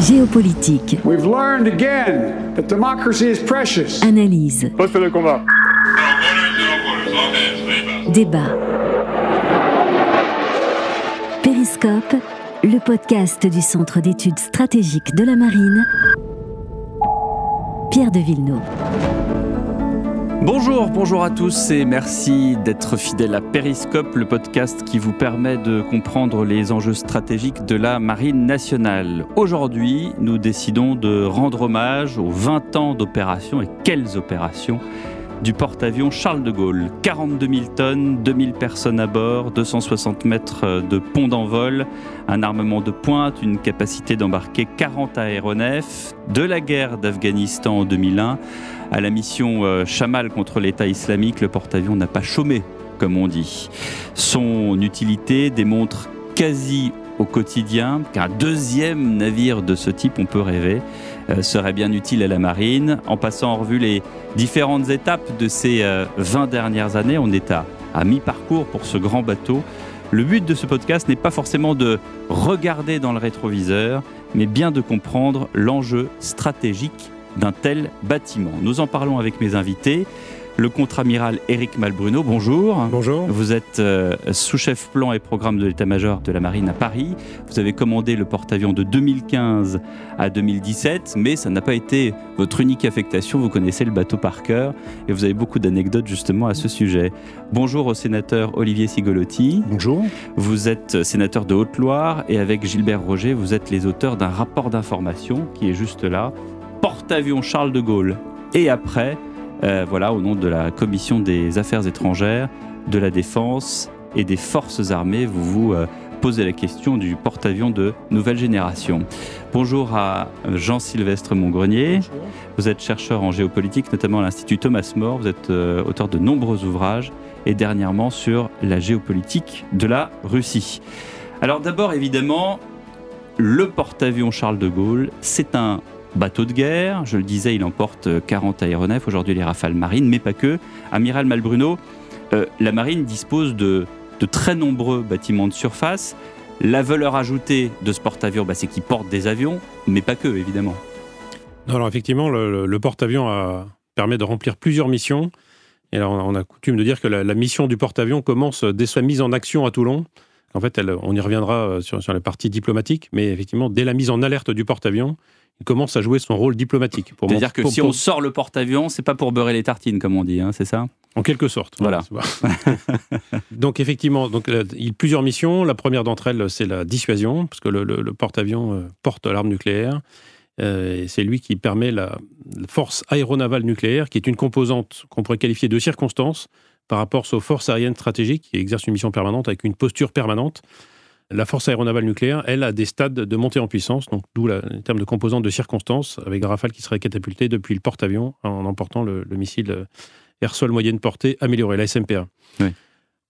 Géopolitique. We've learned again that democracy is precious. Analyse. Poste de combat. Débat. Périscope, le podcast du Centre d'études stratégiques de la marine. Pierre de Villeneuve. Bonjour, bonjour à tous et merci d'être fidèles à Périscope, le podcast qui vous permet de comprendre les enjeux stratégiques de la Marine nationale. Aujourd'hui, nous décidons de rendre hommage aux 20 ans d'opération et quelles opérations du porte-avions Charles de Gaulle. 42 000 tonnes, 2000 personnes à bord, 260 mètres de pont d'envol, un armement de pointe, une capacité d'embarquer 40 aéronefs, de la guerre d'Afghanistan en 2001 à la mission euh, Chamal contre l'État islamique, le porte-avions n'a pas chômé, comme on dit. Son utilité démontre quasi au quotidien qu'un deuxième navire de ce type, on peut rêver, serait bien utile à la marine. En passant en revue les différentes étapes de ces 20 euh, dernières années, on est à, à mi-parcours pour ce grand bateau. Le but de ce podcast n'est pas forcément de regarder dans le rétroviseur, mais bien de comprendre l'enjeu stratégique d'un tel bâtiment. Nous en parlons avec mes invités le contre-amiral Éric Malbruno. Bonjour. Bonjour. Vous êtes euh, sous-chef plan et programme de l'état-major de la marine à Paris. Vous avez commandé le porte-avions de 2015 à 2017, mais ça n'a pas été votre unique affectation. Vous connaissez le bateau par cœur et vous avez beaucoup d'anecdotes justement à ce sujet. Bonjour au sénateur Olivier Sigolotti. Bonjour. Vous êtes sénateur de Haute-Loire et avec Gilbert Roger, vous êtes les auteurs d'un rapport d'information qui est juste là. Porte-avions Charles de Gaulle et après euh, voilà, au nom de la Commission des Affaires étrangères, de la Défense et des Forces armées, vous vous euh, posez la question du porte-avions de nouvelle génération. Bonjour à Jean-Sylvestre Montgrenier. Vous êtes chercheur en géopolitique, notamment à l'Institut Thomas More. Vous êtes euh, auteur de nombreux ouvrages et dernièrement sur la géopolitique de la Russie. Alors d'abord, évidemment, le porte-avions Charles de Gaulle, c'est un bateau de guerre. Je le disais, il emporte 40 aéronefs, aujourd'hui les rafales marines, mais pas que. Amiral Malbruno, euh, la marine dispose de, très nombreux bâtiments de surface. La valeur ajoutée de ce porte-avions, bah, c'est qu'il porte des avions, mais pas que, évidemment. Non, alors effectivement, le, porte-avions permet de remplir plusieurs missions. Et alors, on a coutume de dire que la, mission du porte-avions commence dès sa mise en action à Toulon. En fait, on y reviendra euh, sur, sur la partie diplomatique, mais effectivement, dès la mise en alerte du porte-avions, il commence à jouer son rôle diplomatique. C'est-à-dire que si on sort le porte-avions, c'est pas pour beurrer les tartines, comme on dit, hein, c'est ça? En quelque sorte. Voilà. donc effectivement, donc, il y a plusieurs missions. La première d'entre elles, c'est la dissuasion, parce que le, porte-avions euh, porte l'arme nucléaire. Euh, c'est lui qui permet la, force aéronavale nucléaire, qui est une composante qu'on pourrait qualifier de circonstance par rapport aux forces aériennes stratégiques qui exercent une mission permanente avec une posture permanente. La force aéronavale nucléaire, elle, a des stades de montée en puissance, donc d'où le terme de composante de circonstance, avec rafale qui serait catapulté depuis le porte-avions en emportant le, missile euh, air-sol moyenne portée amélioré, la SMPA.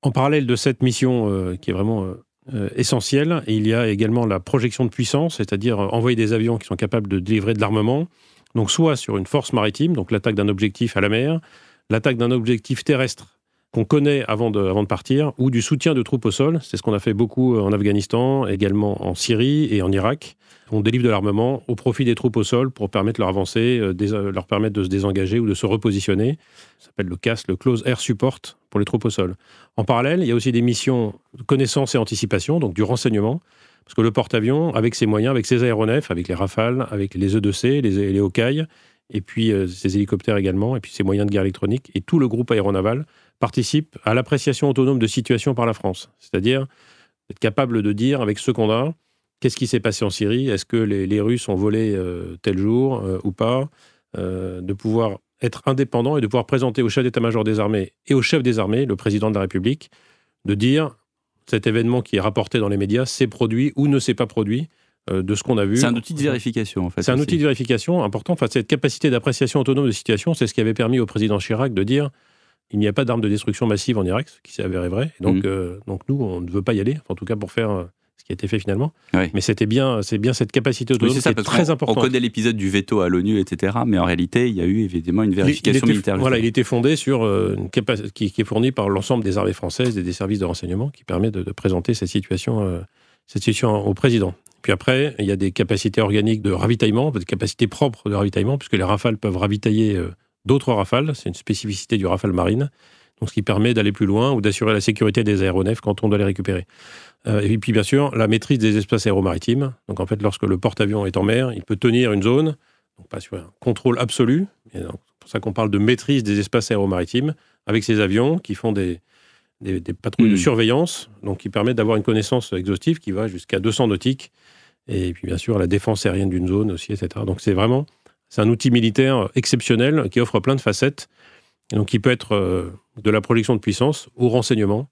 En parallèle de cette mission euh, qui est vraiment euh, essentielle, il y a également la projection de puissance, c'est-à-dire envoyer des avions qui sont capables de délivrer de l'armement, donc soit sur une force maritime, donc l'attaque d'un objectif à la mer, l'attaque d'un objectif terrestre qu'on connaît avant de, partir, ou du soutien de troupes au sol. C'est ce qu'on a fait beaucoup euh, en Afghanistan, également en Syrie et en Irak. On délivre de l'armement au profit des troupes au sol pour permettre leur avancer, euh, euh, leur permettre de se désengager ou de se repositionner. Ça s'appelle le CAS, le Close Air Support pour les troupes au sol. En parallèle, il y a aussi des missions de connaissance et anticipation, donc du renseignement. Parce que le porte-avions, avec ses moyens, avec ses aéronefs, avec les Rafales, avec les E2C, les, les et puis ses hélicoptères également, et puis ses moyens de guerre électronique, et tout le groupe aéronaval participe à l'appréciation autonome de situation par la France. C'est-à-dire être capable de dire, avec ce qu'on a, qu'est-ce qui s'est passé en Syrie, est-ce que les, Russes ont volé euh, tel jour euh, ou pas, euh, de pouvoir être indépendant et de pouvoir présenter au chef d'état-major des armées et au chef des armées, le président de la République, de dire cet événement qui est rapporté dans les médias s'est produit ou ne s'est pas produit de ce qu'on a vu. C'est un outil de vérification, en fait. C'est un outil de vérification important. Enfin, cette capacité d'appréciation autonome de situation, c'est ce qui avait permis au président Chirac de dire il n'y a pas d'armes de destruction massive en Irak, ce qui s'est avéré vrai. donc, mm. euh, donc nous, on ne veut pas y aller, en tout cas pour faire euh, ce qui a été fait finalement. Mais c'était bien, c'est bien cette capacité autonome oui, qui est très importante. On connaît l'épisode du veto à l'ONU, etc. Mais en réalité, il y a eu évidemment une vérification militaire. Voilà, il était fondé sur euh, une capacité qui, est fournie par l'ensemble des armées françaises et des services de renseignement qui permet de, présenter cette situation, cette situation au président. Puis après, il y a des capacités organiques de ravitaillement, des capacités propres de ravitaillement, puisque les rafales peuvent ravitailler euh, d'autres rafales. C'est une spécificité du rafale marine. Donc, ce qui permet d'aller plus loin ou d'assurer la sécurité des aéronefs quand on doit les récupérer. Euh, et puis, bien sûr, la maîtrise des espaces aéromaritimes. Donc, en fait, lorsque le porte-avions est en mer, il peut tenir une zone, donc pas sur un contrôle absolu. C'est pour ça qu'on parle de maîtrise des espaces aéromaritimes avec ces avions qui font des, des, patrouilles de hmm. surveillance, donc qui permettent d'avoir une connaissance exhaustive qui va jusqu'à 200 nautiques. Et puis, bien sûr, la défense aérienne d'une zone aussi, etc. Donc, c'est vraiment c'est un outil militaire exceptionnel qui offre plein de facettes. donc, qui peut être euh, de la projection de puissance au renseignement,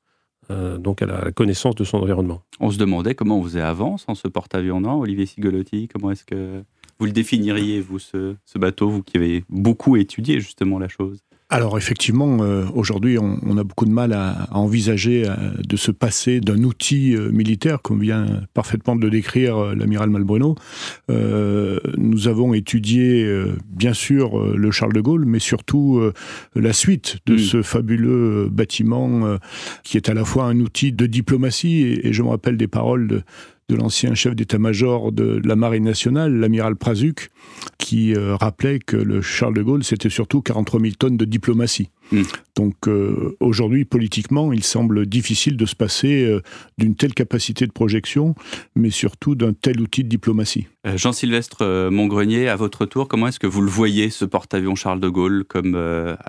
euh, donc à la connaissance de son environnement. On se demandait comment on faisait avant sans ce porte-avions, non Olivier Sigolotti, comment est-ce que vous le définiriez, vous, ce bateau, vous qui avez beaucoup étudié justement la chose? Alors effectivement, euh, aujourd'hui, on, a beaucoup de mal à, envisager euh, de se passer d'un outil euh, militaire, comme vient parfaitement de le décrire l'amiral Malbruno. nous avons étudié, bien sûr, le Charles de Gaulle, mais surtout la suite de mm. ce fabuleux bâtiment qui est à la fois un outil de diplomatie, et, et je me rappelle des paroles de de l'ancien chef d'état-major de la Marine nationale, l'amiral Prazuc, qui euh, rappelait que le Charles de Gaulle, c'était surtout 43 000 tonnes de diplomatie. Hmm. Donc euh, aujourd'hui, politiquement, il semble difficile de se passer euh, d'une telle capacité de projection, mais surtout d'un tel outil de diplomatie. Jean-Sylvestre Montgrenier, à votre tour, comment est-ce que vous le voyez, ce porte-avions Charles de Gaulle Comme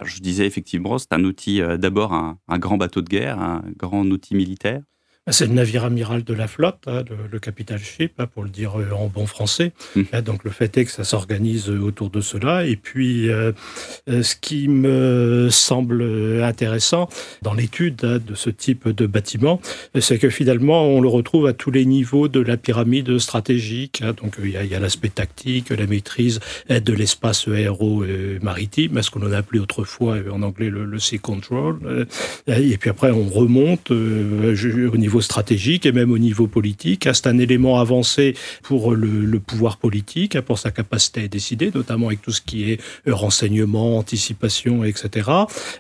je disais, effectivement, c'est un outil, d'abord un grand bateau de guerre, un grand outil militaire c'est le navire amiral de la flotte, hein, le, capital ship, hein, pour le dire euh, en bon français. Mmh. Hein, donc le fait est que ça s'organise autour de cela. Et puis, euh, euh, ce qui me semble intéressant dans l'étude de ce type de bâtiment, c'est que finalement, on le retrouve à tous les niveaux de la pyramide stratégique. Donc il y a, l'aspect tactique, la maîtrise de l'espace aéro-maritime, ce qu'on a appelé autrefois en anglais le, sea control. Et puis après, on remonte au niveau stratégique et même au niveau politique. C'est un élément avancé pour le, pouvoir politique, hein, pour sa capacité à décider, notamment avec tout ce qui est euh, renseignement, anticipation, etc.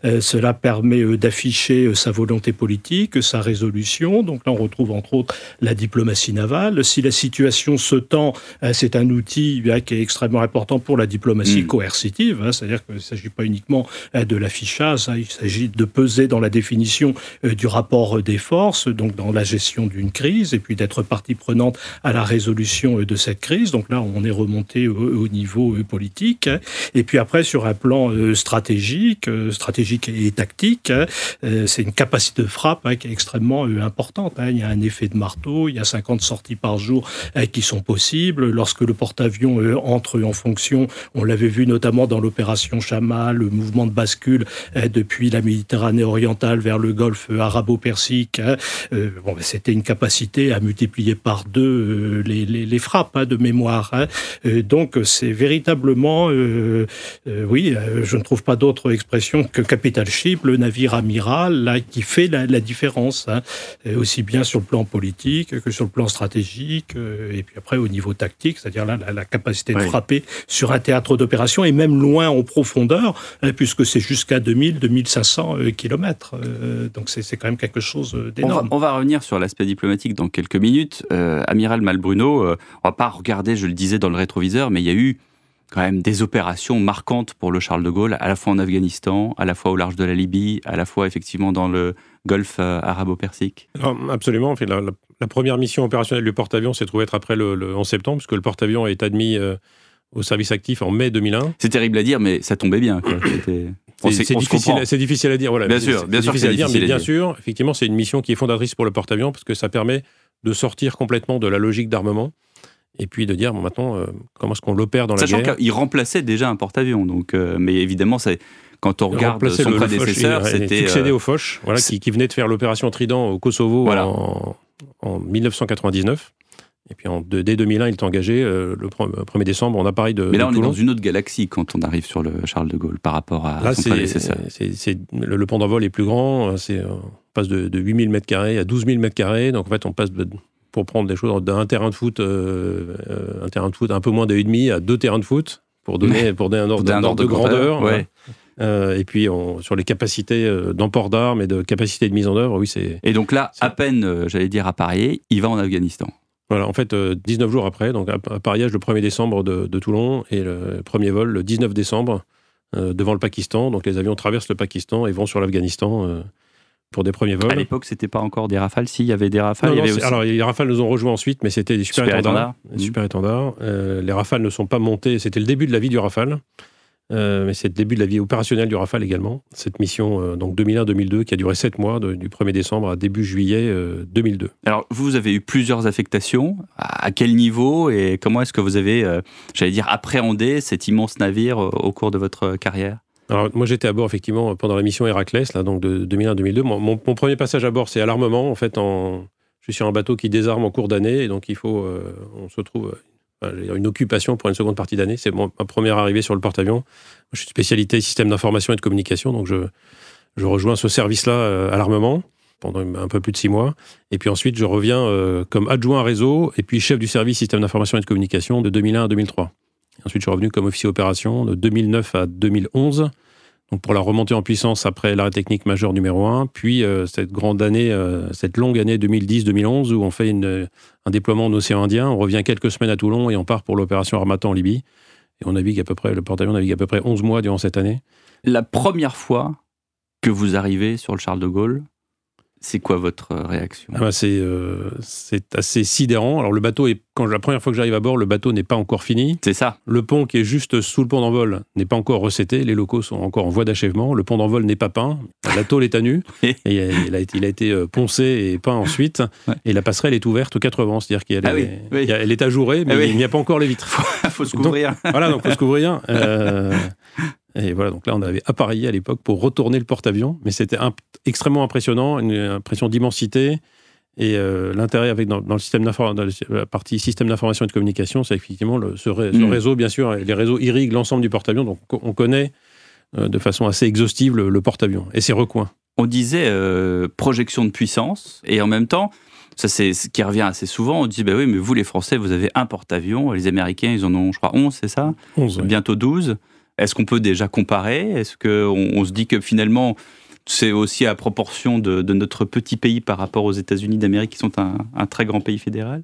Euh, cela permet euh, d'afficher sa volonté politique, sa résolution. Donc là, on retrouve entre autres la diplomatie navale. Si la situation se tend, c'est un outil qui est extrêmement important pour la diplomatie mm. coercitive. Hein. C'est-à-dire qu'il ne s'agit pas uniquement de l'affichage, hein. il s'agit de peser dans la définition du rapport des forces, donc dans la gestion d'une crise et puis d'être partie prenante à la résolution euh, de cette crise. Donc là, on est remonté au, niveau euh, politique. Et puis après, sur un plan euh, stratégique, stratégique et tactique, c'est une capacité de frappe hein, qui est extrêmement importante. Hein. Il y a un effet de marteau, il y a 50 sorties par jour qui sont possibles. Lorsque le porte-avions entre en fonction, on l'avait vu notamment dans l'opération Chama, le mouvement de bascule depuis la Méditerranée orientale vers le golfe arabo-persique, hein, bon, ben, c'était une capacité à multiplier par deux euh, les, les, frappes hein, de mémoire. Hein. Euh, donc c'est véritablement, euh, oui, je ne trouve pas d'autre expression que capital ship, le navire amiral, là, qui fait la, différence, hein, aussi bien sur le plan politique que sur le plan stratégique, et puis après au niveau tactique, c'est-à-dire là, la, capacité de frapper sur un théâtre d'opération et même loin en profondeur, puisque c'est jusqu'à 2000-2500 km. donc c'est quand même quelque chose d'énorme. On va, revenir sur l'aspect diplomatique dans quelques minutes. Euh, Amiral Malbruno, euh, on va pas regarder, je le disais dans le rétroviseur, mais il y a eu quand même des opérations marquantes pour le Charles de Gaulle, à la fois en Afghanistan, à la fois au large de la Libye, à la fois effectivement dans le Golfe euh, arabo-persique. Absolument. la, la, première mission opérationnelle du porte-avions s'est trouvée être après le, en septembre, puisque le porte-avions est admis au service actif en mai 2001. C'est terrible à dire, mais ça tombait bien. C'est difficile, difficile, à dire. Voilà. Bien sûr, bien sûr, difficile à dire, mais bien sûr, effectivement, c'est une mission qui est fondatrice pour le porte-avions parce que ça permet de sortir complètement de la logique d'armement et puis de dire bon, maintenant euh, comment est-ce qu'on l'opère dans la guerre. Sachant qu'il remplaçait déjà un porte-avions, donc euh, mais évidemment c'est quand on regarde son le, prédécesseur, c'était succédé euh, au Foch, voilà, qui, qui, venait de faire l'opération Trident au Kosovo en, en 1999. Et puis en, dès 2001, il est engagé euh, le 1er décembre en appareil de. Mais là, on est dans une autre galaxie quand on arrive sur le Charles de Gaulle par rapport à là, son prédécesseur. C'est, le, le pont d'envol est plus grand. C'est, on passe de, de 8000 m2 à 12 000 m2. Donc en fait, on passe pour prendre des choses d'un terrain de foot, euh, euh, un terrain de foot un peu moins de 1,5 à deux terrains de foot pour donner, pour donner un ordre, un ordre de, grandeur. Ouais. et puis on, sur les capacités d'emport d'armes et de capacité de mise en œuvre, oui, c'est. Et donc là, à peine, j'allais dire, appareillé, il va en Afghanistan. Voilà, en fait, 19 jours après, donc appareillage le 1er décembre de, de, Toulon et le premier vol le 19 décembre devant le Pakistan. Donc les avions traversent le Pakistan et vont sur l'Afghanistan pour des premiers vols. À l'époque, c'était pas encore des rafales. Si, il y avait des rafales. Alors, les rafales nous ont rejoints ensuite, mais c'était des super, étendards. Super étendards. Euh, les rafales ne sont pas montés. C'était le début de la vie du rafale. Euh, mais c'est le début de la vie opérationnelle du Rafale également. Cette mission, euh, donc 2001-2002, qui a duré 7 mois, du 1er décembre à début juillet 2002. Alors, vous avez eu plusieurs affectations. À, quel niveau et comment est-ce que vous avez, j'allais dire, appréhendé cet immense navire au cours de votre carrière? Alors, moi, j'étais à bord, effectivement, pendant la mission Héraclès, là, donc de 2001-2002. Mon, premier passage à bord, c'est à l'armement. En fait, en, je suis sur un bateau qui désarme en cours d'année, et donc il faut, euh, on se trouve, euh, une occupation pour une seconde partie d'année. C'est ma première arrivée sur le porte-avions. Je suis spécialité système d'information et de communication, donc je, je rejoins ce service-là euh, à l'armement pendant un peu plus de six mois. Et puis ensuite, je reviens comme adjoint réseau et puis chef du service système d'information et de communication de 2001 à 2003. Ensuite, je suis revenu comme officier opération de 2009 à 2011. Pour la remontée en puissance après l'arrêt technique majeur numéro 1, puis euh, cette grande année, euh, cette longue année 2010-2011 où on fait une, un déploiement en océan Indien, on revient quelques semaines à Toulon et on part pour l'opération Armatan en Libye. Et on navigue à peu près, le porte-avions navigue à peu près 11 mois durant cette année. La première fois que vous arrivez sur le Charles de Gaulle, c'est quoi votre euh, réaction? Ah bah, euh, c'est, assez sidérant. Alors le bateau est, quand la première fois que j'arrive à bord, le bateau n'est pas encore fini. C'est ça. Le pont qui est juste sous le pont d'envol n'est pas encore recetté. Les locaux sont encore en voie d'achèvement. Le pont d'envol n'est pas peint. La tôle est à nu. et il a, été, il a été euh, poncé et peint ensuite. Et la passerelle est ouverte aux quatre vents, c'est-à-dire qu'elle ah est, elle est ajourée, mais ah il n'y a pas encore les vitres. Il faut se couvrir. voilà, donc faut se couvrir. Et voilà, donc là, on avait appareillé à l'époque pour retourner le porte-avions, mais c'était extrêmement impressionnant, une impression d'immensité. Et euh, l'intérêt avec dans, le système dans la partie système d'information et de communication, c'est effectivement le, ce, mm. réseau, bien sûr, les réseaux irriguent l'ensemble du porte-avions, donc on connaît euh, de façon assez exhaustive le, porte-avions et ses recoins. On disait euh, projection de puissance, et en même temps, ça c'est ce qui revient assez souvent, on dit, bah oui, mais vous les Français, vous avez un porte-avions, les Américains, ils en ont, je crois, 11, c'est ça? 11, Bientôt 12. Est-ce qu'on peut déjà comparer? Est-ce qu'on on se dit que finalement, c'est aussi à proportion de, notre petit pays par rapport aux États-Unis d'Amérique, qui sont un, très grand pays fédéral?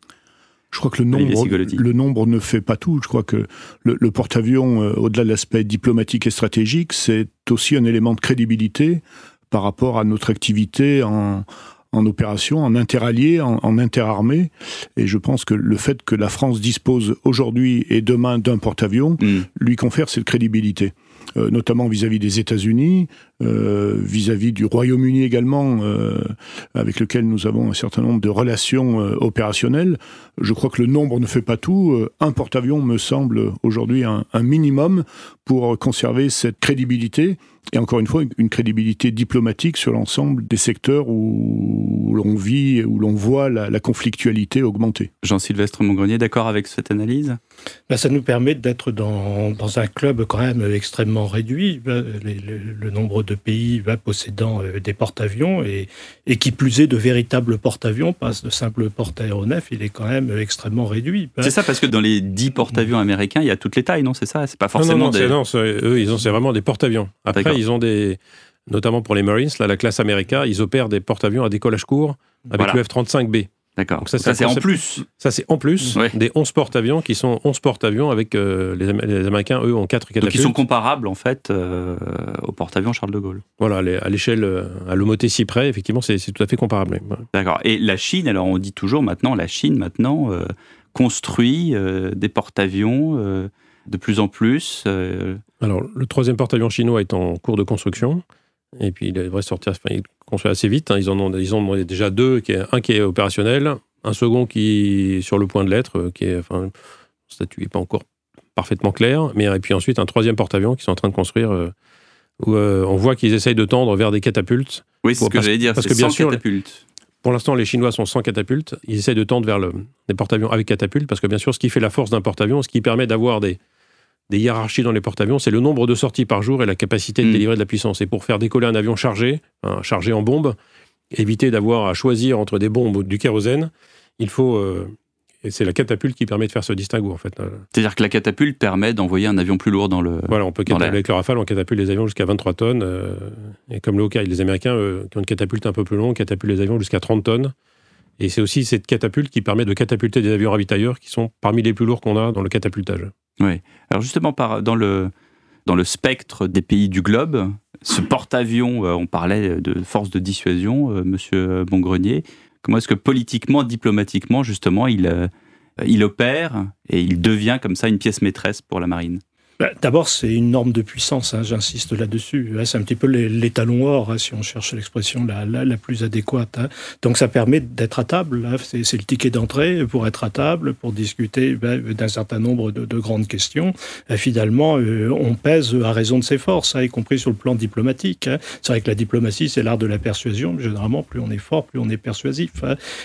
Je crois que le nombre, le nombre ne fait pas tout. Je crois que le, porte-avions, euh, au-delà de l'aspect diplomatique et stratégique, c'est aussi un élément de crédibilité par rapport à notre activité en, en opération, en interallié, en, en interarmée. Et je pense que le fait que la France dispose aujourd'hui et demain d'un porte-avions mm. lui confère cette crédibilité. Euh, notamment vis-à-vis des États-Unis, euh, vis-à-vis du Royaume-Uni également, euh, avec lequel nous avons un certain nombre de relations opérationnelles. Je crois que le nombre ne fait pas tout. un porte-avions me semble aujourd'hui un, un minimum pour conserver cette crédibilité et encore une fois, une crédibilité diplomatique sur l'ensemble des secteurs où l'on vit, où l'on voit la, conflictualité augmenter. Jean-Sylvestre Mongrenier, d'accord avec cette analyse? Ben, Ça nous permet d'être dans, dans, un club quand même extrêmement réduit. Ben, le, nombre de pays va possédant euh, des porte-avions et, et qui plus est de véritables porte-avions, pas de simples porte-aéronefs, il est quand même extrêmement réduit. C'est ça, parce que dans les 10 porte-avions américains, il y a toutes les tailles, non C'est ça? C'est pas forcément non, non, non, eux, ils ont, c'est vraiment des porte-avions. Après, ils ont des, notamment pour les Marines, là, la classe America, ils opèrent des porte-avivions à décollage court avec le F-35B. D'accord. Ça, c'est en plus. Ça, c'est en plus des 11 porte-avions qui sont 11 porte-avions avec euh, les, Américains, eux, ont 4 catapultes. Donc, ils sont comparables, en fait, euh, aux porte-avions Charles de Gaulle. Voilà, à l'échelle, euh, à l'homotétie près, effectivement, c'est tout à fait comparable. D'accord. Et la Chine, alors on dit toujours maintenant, la Chine, maintenant, construit des porte-avions de plus en plus. Alors, le troisième porte-avions chinois est en cours de construction. Et puis, il devrait sortir, enfin, il construit assez vite. Hein. Ils, en ont, ils ont déjà deux, qui est, un qui est opérationnel, un second qui est sur le point de l'être, euh, qui est, enfin, le statut n'est pas encore parfaitement clair. Mais, et puis ensuite, un troisième porte-avions qui sont en train de construire, euh, où euh, on voit qu'ils essayent de tendre vers des catapultes. Oui, c'est ce que j'allais dire, parce que bien sûr, catapultes. Pour l'instant, les Chinois sont sans catapultes. Ils essayent de tendre vers le, des porte-avions avec catapultes, parce que bien sûr, ce qui fait la force d'un porte-avions, ce qui permet d'avoir des, des hiérarchies dans les porte-avions, c'est le nombre de sorties par jour et la capacité de mm. délivrer de la puissance. Et pour faire décoller un avion chargé, chargé en bombes, éviter d'avoir à choisir entre des bombes ou du kérosène, il faut. Euh, et c'est la catapulte qui permet de faire ce distinguo, en fait. C'est-à-dire que la catapulte permet d'envoyer un avion plus lourd dans le. Voilà, on peut avec le Rafale, on catapulte les avions jusqu'à 23 tonnes. Euh, et comme le Hawkeye, les Américains, qui ont une catapulte un peu plus longue, catapultent les avions jusqu'à 30 tonnes. Et c'est aussi cette catapulte qui permet de catapulter des avions ravitailleurs qui sont parmi les plus lourds qu'on a dans le catapultage. Oui. Alors justement, dans, le, dans le spectre des pays du globe, ce porte-avions, euh, on parlait de force de dissuasion, euh, monsieur Bongrenier, comment est-ce que politiquement, diplomatiquement, justement, il, euh, il opère et il devient comme ça une pièce maîtresse pour la marine? Bah, d'abord, c'est une norme de puissance, hein, j'insiste là-dessus. C'est un petit peu l'étalon or, hein, si on cherche l'expression la, plus adéquate. Hein. Donc ça permet d'être à table, c'est le ticket d'entrée pour être à table, pour discuter bah, d'un certain nombre de, de, grandes questions. Finalement, euh, on pèse à raison de ses forces, y compris sur le plan diplomatique. C'est vrai que la diplomatie, c'est l'art de la persuasion. Généralement, plus on est fort, plus on est persuasif.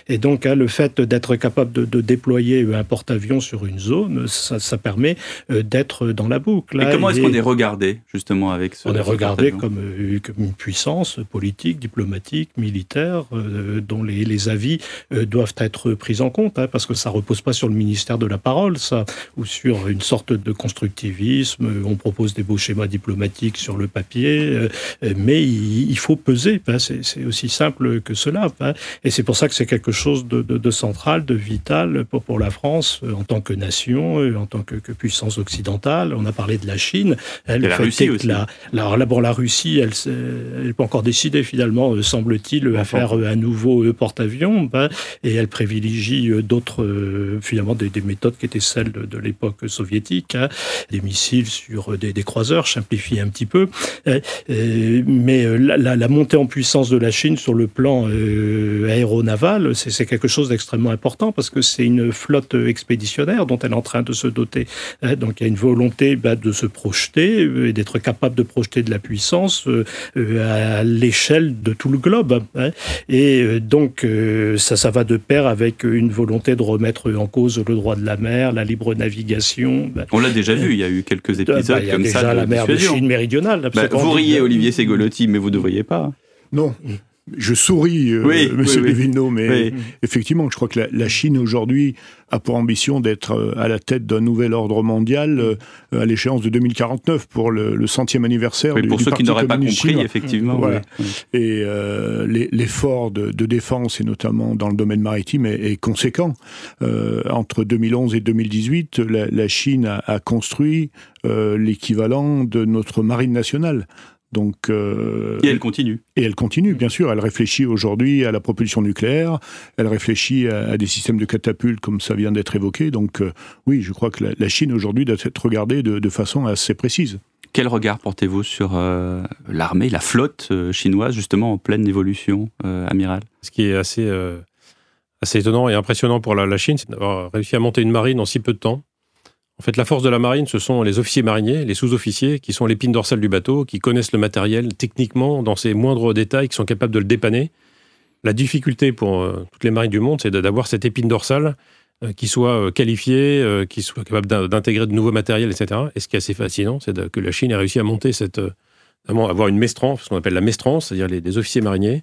Et donc, le fait d'être capable de, déployer un porte-avions sur une zone, ça, ça permet euh, d'être dans la boucle. Et comment est-ce qu'on est regardé justement avec ce On est regardé comme, euh, comme, une puissance politique, diplomatique, militaire, euh, dont les, les avis euh, doivent être pris en compte, hein, parce que ça repose pas sur le ministère de la parole, ça, ou sur une sorte de constructivisme. On propose des beaux schémas diplomatiques sur le papier, mais il, il, faut peser. Hein, c'est aussi simple que cela. Hein, et c'est pour ça que c'est quelque chose de, de, de, central, de vital pour, pour la France en tant que nation, en tant que, que puissance occidentale. On a parlé de la Chine. Elle, la Russie aussi. La, la, la, la Russie, elle n'est pas encore décidée finalement, euh, semble-t-il, à faire euh, un nouveau euh, porte-avions. Ben, et elle privilégie d'autres, finalement, des, des, méthodes qui étaient celles de, de l'époque soviétique, hein, des missiles sur des, des, croiseurs, je simplifie un petit peu. mais la, la, montée en puissance de la Chine sur le plan aéronaval, c'est quelque chose d'extrêmement important parce que c'est une flotte expéditionnaire dont elle est en train de se doter. Hein. Donc il y a une volonté bah, de se projeter euh, et d'être capable de projeter de la puissance euh, euh, à l'échelle de tout le globe. Hein. Et donc, ça, ça va de pair avec une volonté de remettre en cause le droit de la mer, la libre navigation. On l'a déjà vu, il y a eu quelques bah, épisodes bah, il y a comme déjà ça. la mer de Chine méridionale. Bah, vous riez, Olivier Ségolotti, mais vous ne devriez pas. Non. Je souris, euh, oui, Monsieur oui, mais effectivement, je crois que la, la Chine aujourd'hui a pour ambition d'être euh, à la tête d'un nouvel ordre mondial euh, à l'échéance de 2049 pour le, le centième anniversaire du, pour du ceux qui n'auraient pas compris, chinois. effectivement. Voilà. Et euh, l'effort de, de, défense, et notamment dans le domaine maritime, est, est conséquent. Euh, entre 2011 et 2018, la, la Chine a, a construit l'équivalent de notre marine nationale. Donc, euh, et elle continue. Et elle continue, bien sûr. Elle réfléchit aujourd'hui à la propulsion nucléaire. Elle réfléchit à, à, des systèmes de catapultes, comme ça vient d'être évoqué. Donc, euh, oui, je crois que la, la Chine aujourd'hui doit être regardée de, de, façon assez précise. Quel regard portez-vous sur euh, l'armée, la flotte euh, chinoise, justement en pleine évolution, euh, amiral Ce qui est assez, euh, assez étonnant et impressionnant pour la, la Chine, c'est d'avoir réussi à monter une marine en si peu de temps. En fait, la force de la marine, ce sont les officiers mariniers, les sous-officiers, qui sont l'épine dorsale du bateau, qui connaissent le matériel techniquement dans ses moindres détails, qui sont capables de le dépanner. La difficulté pour euh, toutes les marines du monde, c'est d'avoir cette épine dorsale euh, qui soit euh, qualifiée, qui soit capable d'intégrer de nouveaux matériels, etc. Et ce qui est assez fascinant, c'est que la Chine ait réussi à monter cette, euh, avoir une mestrance, ce qu'on appelle la mestrance, c'est-à-dire les, les, officiers mariniers,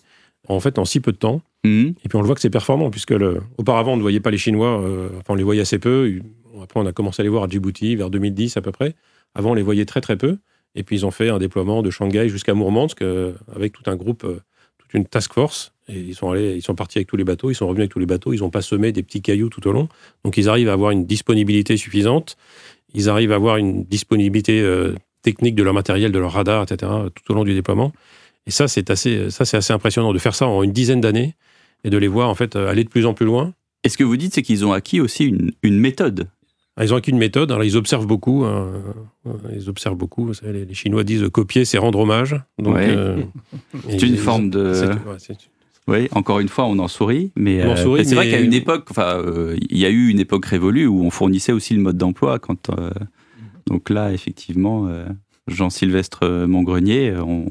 en fait, en si peu de temps. Mmh. Et puis on le voit que c'est performant, puisque le, auparavant, on ne voyait pas les Chinois, enfin, on les voyait assez peu. Après, on a commencé à les voir à Djibouti vers 2010 à peu près. Avant, on les voyait très très peu. Et puis, ils ont fait un déploiement de Shanghai jusqu'à Mourmansk euh, avec tout un groupe, euh, toute une task force. Et ils sont, allés, ils sont partis avec tous les bateaux, ils sont revenus avec tous les bateaux. Ils n'ont pas semé des petits cailloux tout au long. Donc, ils arrivent à avoir une disponibilité suffisante. Ils arrivent à avoir une disponibilité euh, technique de leur matériel, de leur radar, etc., tout au long du déploiement. Et ça, c'est assez, ça, c'est assez impressionnant de faire ça en une dizaine d'années et de les voir en fait aller de plus en plus loin. Et ce que vous dites, c'est qu'ils ont acquis aussi une, méthode ils ont acquis une méthode. Alors, ils observent beaucoup. Hein. Ils observent beaucoup. Savez, les Chinois disent copier, c'est rendre hommage. Donc, ouais. euh, c'est une forme de. Oui, encore une fois, on en sourit, mais euh, c'est vrai qu'à une époque, enfin, euh, il y a eu une époque révolue où on fournissait aussi le mode d'emploi. Quand euh, donc là, effectivement, Jean-Sylvestre Montgrenier, on,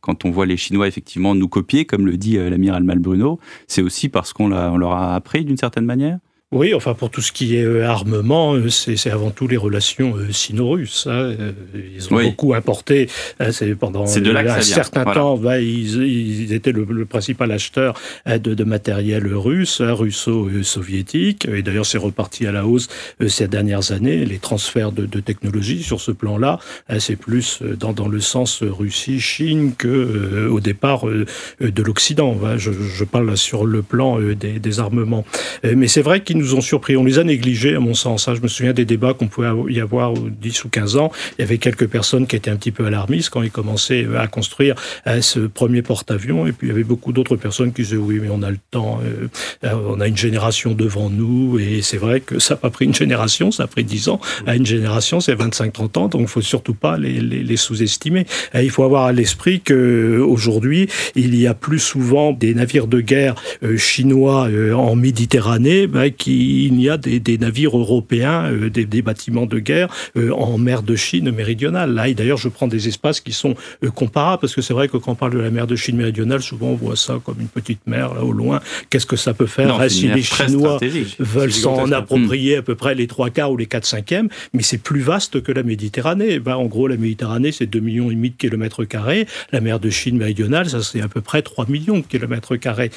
quand on voit les Chinois effectivement nous copier, comme le dit l'amiral Malbruno, c'est aussi parce qu'on on leur a appris d'une certaine manière. Oui, enfin pour tout ce qui est euh, armement, euh, c'est avant tout les relations euh, sino-russes. Hein. Ils ont beaucoup importé. Hein, pendant de un certain temps, bah, ils, étaient le, principal acheteur hein, de, matériel russe, russo-soviétique. Et d'ailleurs, c'est reparti à la hausse ces dernières années. Les transferts de, technologie sur ce plan-là, c'est plus dans, dans, le sens Russie-Chine que au départ de l'Occident. Je, je, parle sur le plan des, des armements. Mais c'est vrai qu'il nous ont surpris. On les a négligés, à mon sens. Hein. Je me souviens des débats qu'on pouvait y avoir 10 ou 15 ans. Il y avait quelques personnes qui étaient un petit peu alarmistes quand ils commençaient euh, à construire euh, ce premier porte-avions. Et puis, il y avait beaucoup d'autres personnes qui disaient oui, mais on a le temps, euh, on a une génération devant nous. Et c'est vrai que ça n'a pas pris une génération, ça a pris 10 ans. À une génération, c'est 25-30 ans. Donc, il ne faut surtout pas les, sous-estimer. Il faut avoir à l'esprit qu'aujourd'hui, il y a plus souvent des navires de guerre chinois en Méditerranée bah, il y a des, navires européens, euh, des, bâtiments de guerre euh, en mer de Chine méridionale. Là, et d'ailleurs, je prends des espaces qui sont euh, comparables, parce que c'est vrai que quand on parle de la mer de Chine méridionale, souvent on voit ça comme une petite mer là au loin. Qu'est-ce que ça peut faire? Si les Chinois veulent s'en approprier à peu près les trois quarts ou les quatre cinquièmes Mais c'est plus vaste que la Méditerranée. Ben, en gros, la Méditerranée, c'est 2 millions et demi de kilomètres carrés. La mer de Chine méridionale, ça c'est à peu près 3 millions de kilomètres carrés.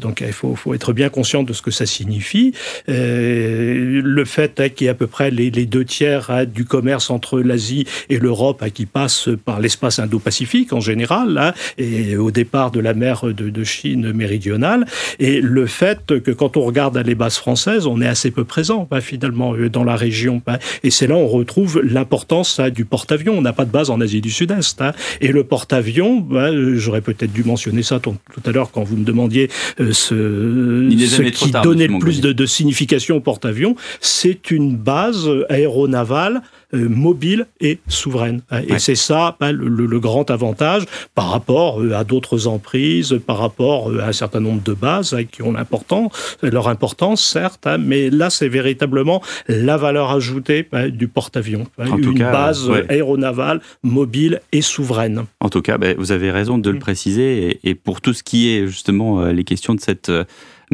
Donc il faut, faut être bien conscient de ce que ça signifie. Euh, le fait hein, qu'il y ait à peu près les, deux tiers hein, du commerce entre l'Asie et l'Europe hein, qui passe par l'espace Indo-Pacifique en général, et au départ de la mer de, Chine méridionale, et le fait que quand on regarde les bases françaises, on est assez peu présent finalement euh, dans la région. Et c'est là où on retrouve l'importance du porte-avions. On n'a pas de base en Asie du Sud-Est. Et le porte-avions, j'aurais peut-être dû mentionner ça tout à l'heure quand vous me demandiez euh, ce, ce qui donnait le plus de, de signification au porte-avions, c'est une base aéronavale euh, mobile et souveraine. Et c'est ça ben, le, grand avantage par rapport euh, à d'autres emprises, par rapport euh, à un certain nombre de bases hein, qui ont l'importance, leur importance certes, hein, mais là c'est véritablement la valeur ajoutée ben, du porte-avions. une base aéronavale, mobile et souveraine. En tout cas, ben, vous avez raison de le mm. préciser. Et, pour tout ce qui est justement les questions de cette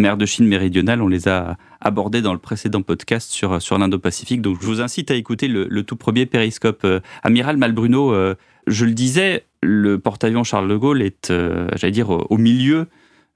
mer de Chine méridionale, on les a abordées dans le précédent podcast sur, sur l'Indo-Pacifique. Donc je vous incite à écouter le, tout premier périscope. Euh, Amiral Malbruno, euh, je le disais, le porte-avions Charles de Gaulle est, euh, j'allais dire, au, milieu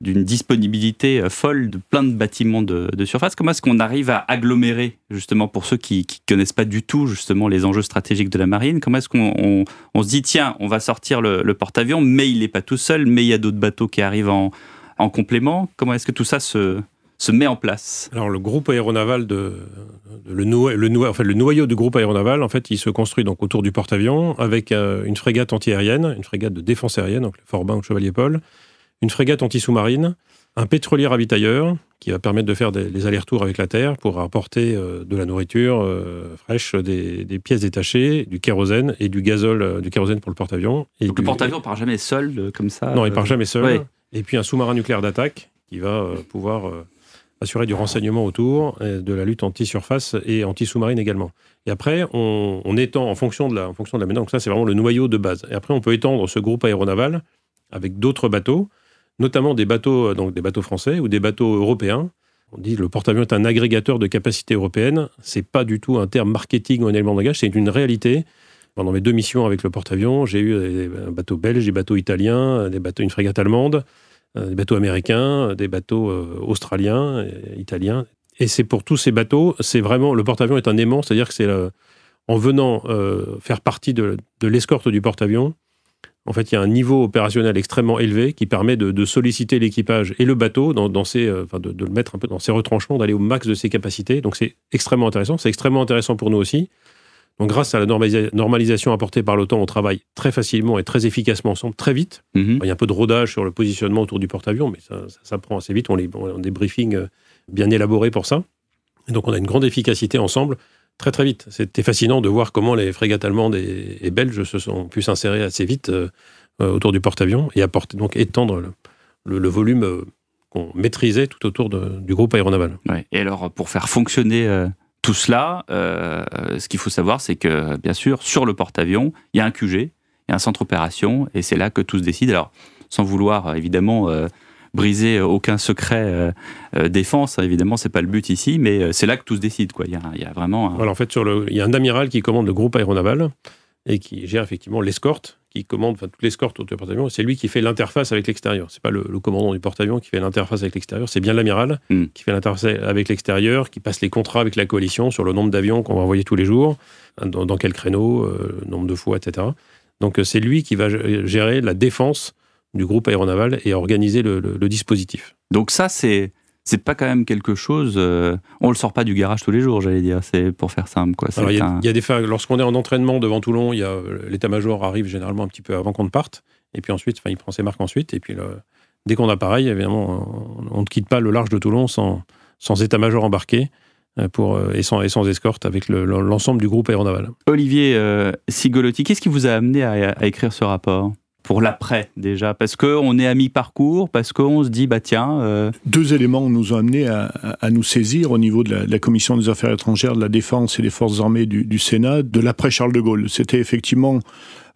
d'une disponibilité folle de plein de bâtiments de, surface. Comment est-ce qu'on arrive à agglomérer, justement, pour ceux qui ne connaissent pas du tout, justement, les enjeux stratégiques de la marine? Comment est-ce qu'on on, se dit, tiens, on va sortir le, le porte-avions, mais il n'est pas tout seul, mais il y a d'autres bateaux qui arrivent en, en complément Comment est-ce que tout ça se, se met en place? Alors le groupe aéronaval de, le, le, en fait, le noyau du groupe aéronaval, en fait, il se construit donc autour du porte-avions avec euh, une frégate antiaérienne, une frégate de défense aérienne, donc le Forbin ou Chevalier Paul, une frégate anti-sous-marine, un pétrolier ravitailleur qui va permettre de faire des, allers-retours avec la Terre pour apporter euh, de la nourriture euh, fraîche, des, pièces détachées, du kérosène et du gazole, du kérosène pour le porte-avions. Donc le porte-avions part jamais seul comme ça Non, il part jamais seul. Et puis un sous-marin nucléaire d'attaque qui va euh, pouvoir euh, assurer du renseignement autour de la lutte anti-surface et anti-sous-marine également. Et après, on, étend en fonction de la, en la Donc ça, c'est vraiment le noyau de base. Et après, on peut étendre ce groupe aéronaval avec d'autres bateaux, notamment des bateaux, euh, donc des bateaux français ou des bateaux européens. On dit que le porte-avions est un agrégateur de capacité européenne. C'est pas du tout un terme marketing ou un élément de langage, c'est une réalité. Pendant mes deux missions avec le porte-avions, j'ai eu des bateaux belges, des bateaux italiens, des bateaux, une frégate allemande, euh, des bateaux américains, des bateaux euh, australiens, italiens. Et c'est pour tous ces bateaux, c'est vraiment le porte-avions est un aimant, c'est-à-dire que c'est en venant euh, faire partie de, l'escorte du porte-avions, en fait, il y a un niveau opérationnel extrêmement élevé qui permet de, solliciter l'équipage et le bateau dans, dans de, de, le mettre un peu dans ses retranchements, d'aller au max de ses capacités. Donc c'est extrêmement intéressant. C'est extrêmement intéressant pour nous aussi. Donc, grâce à la normalisation apportée par l'OTAN, on travaille très facilement et très efficacement ensemble, très vite. Mhm. Il y a un peu de rodage sur le positionnement autour du porte-avions, mais ça, ça, prend assez vite. On, les, a des briefings euh, bien élaborés pour ça. Et donc, on a une grande efficacité ensemble, très très vite. C'était fascinant de voir comment les frégates allemandes et, belges se sont pu s'insérer assez vite euh, euh, autour du porte-avions et apporter, donc étendre le, volume qu'on maîtrisait tout autour du groupe aéronaval. Et alors, pour faire fonctionner tout cela, euh, ce qu'il faut savoir, c'est que, bien sûr, sur le porte-avions, il y a un QG, il y a un centre opération, et c'est là que tout se décide. Alors, sans vouloir, évidemment, euh, briser aucun secret défense. Évidemment, c'est pas le but ici, mais c'est là que tout se décide. Quoi. Il, y a, il y a vraiment. Voilà, en fait, sur le, il y a un amiral qui commande le groupe aéronaval et qui gère effectivement l'escorte, qui commande enfin, toute l'escorte autour du porte-avions. C'est lui qui fait l'interface avec l'extérieur. C'est pas le, commandant du porte-avions qui fait l'interface avec l'extérieur. C'est bien l'amiral mm. qui fait l'interface avec l'extérieur, qui passe les contrats avec la coalition sur le nombre d'avions qu'on va envoyer tous les jours, dans, quel créneau, euh, nombre de fois, etc. Donc euh, c'est lui qui va gérer la défense du groupe aéronaval et organiser le, le dispositif. Donc ça, c'est c'est pas quand même quelque chose. Euh, on le sort pas du garage tous les jours, j'allais dire. C'est pour faire simple, quoi. Il y, a des fois, lorsqu'on est en entraînement devant Toulon, il y a l'état-major arrive généralement un petit peu avant qu'on ne parte, et puis ensuite, il prend ses marques ensuite, et puis dès qu'on a pareil, évidemment, on, ne quitte pas le large de Toulon sans, sans état-major embarqué. Euh, pour, euh, et, sans, et sans escorte avec l'ensemble du groupe aéronaval. Olivier Sigolotti, qu'est-ce qui vous a amené à écrire ce rapport? Pour l'après déjà Parce qu'on est à mi-parcours, parce qu'on se dit, bah tiens... Euh, Deux éléments nous ont amenés à, nous saisir au niveau de la, Commission des affaires étrangères, de la défense et des forces armées du, du Sénat, de l'après Charles de Gaulle. C'était effectivement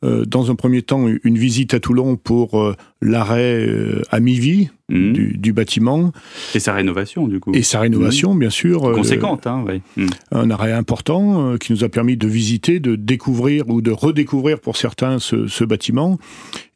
euh, dans un premier temps, une visite à Toulon pour euh, l'arrêt euh, à mi-vie mmh. du, bâtiment. Et sa rénovation, du coup. Et sa rénovation, mmh. bien sûr. Conséquente, hein, oui. Mmh. Un arrêt important qui nous a permis de visiter, de découvrir ou de redécouvrir pour certains ce, bâtiment.